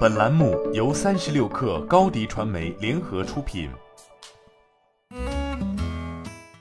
本栏目由三十六氪高低传媒联合出品。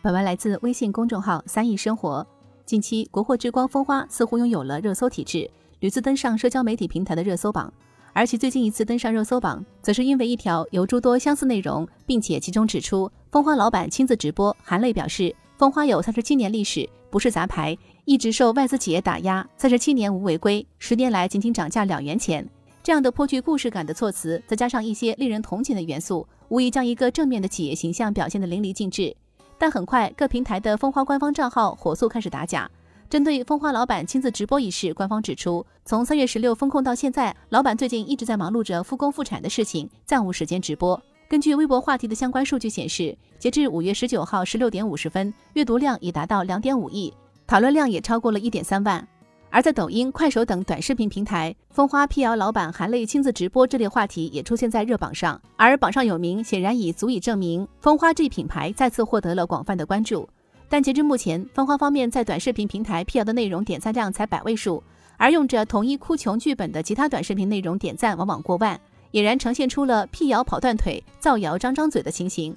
本文来自微信公众号“三亿生活”。近期，国货之光蜂花似乎拥有了热搜体质，屡次登上社交媒体平台的热搜榜。而其最近一次登上热搜榜，则是因为一条由诸多相似内容，并且其中指出蜂花老板亲自直播，含泪表示蜂花有三十七年历史，不是杂牌，一直受外资企业打压，三十七年无违规，十年来仅仅涨价两元钱。这样的颇具故事感的措辞，再加上一些令人同情的元素，无疑将一个正面的企业形象表现得淋漓尽致。但很快，各平台的蜂花官方账号火速开始打假。针对蜂花老板亲自直播一事，官方指出，从三月十六封控到现在，老板最近一直在忙碌着复工复产的事情，暂无时间直播。根据微博话题的相关数据显示，截至五月十九号十六点五十分，阅读量已达到两点五亿，讨论量也超过了一点三万。而在抖音、快手等短视频平台，蜂花辟谣老板含泪亲自直播这类话题也出现在热榜上，而榜上有名，显然已足以证明蜂花这一品牌再次获得了广泛的关注。但截至目前，蜂花方面在短视频平台辟谣的内容点赞量才百位数，而用着同一哭穷剧本的其他短视频内容点赞往往过万，俨然呈现出了辟谣跑断腿、造谣张张嘴的情形。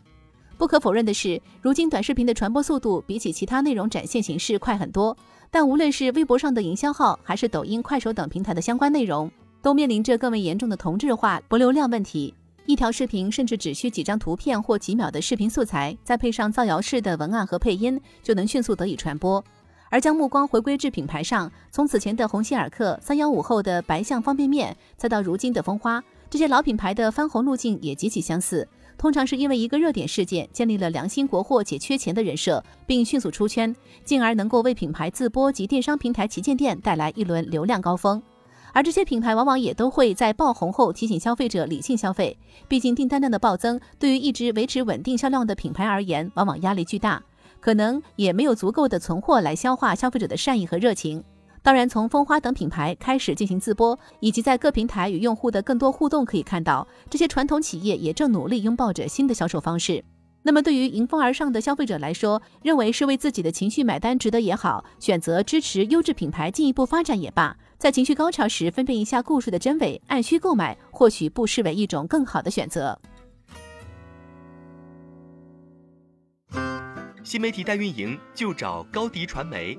不可否认的是，如今短视频的传播速度比起其他内容展现形式快很多，但无论是微博上的营销号，还是抖音、快手等平台的相关内容，都面临着更为严重的同质化、博流量问题。一条视频甚至只需几张图片或几秒的视频素材，再配上造谣式的文案和配音，就能迅速得以传播。而将目光回归至品牌上，从此前的鸿星尔克、三幺五后的白象方便面，再到如今的蜂花，这些老品牌的翻红路径也极其相似。通常是因为一个热点事件，建立了良心国货且缺钱的人设，并迅速出圈，进而能够为品牌自播及电商平台旗舰店带来一轮流量高峰。而这些品牌往往也都会在爆红后提醒消费者理性消费，毕竟订单量的暴增对于一直维持稳定销量的品牌而言，往往压力巨大，可能也没有足够的存货来消化消费者的善意和热情。当然，从蜂花等品牌开始进行自播，以及在各平台与用户的更多互动，可以看到这些传统企业也正努力拥抱着新的销售方式。那么，对于迎风而上的消费者来说，认为是为自己的情绪买单值得也好，选择支持优质品牌进一步发展也罢。在情绪高潮时，分辨一下故事的真伪，按需购买，或许不失为一种更好的选择。新媒体代运营就找高迪传媒，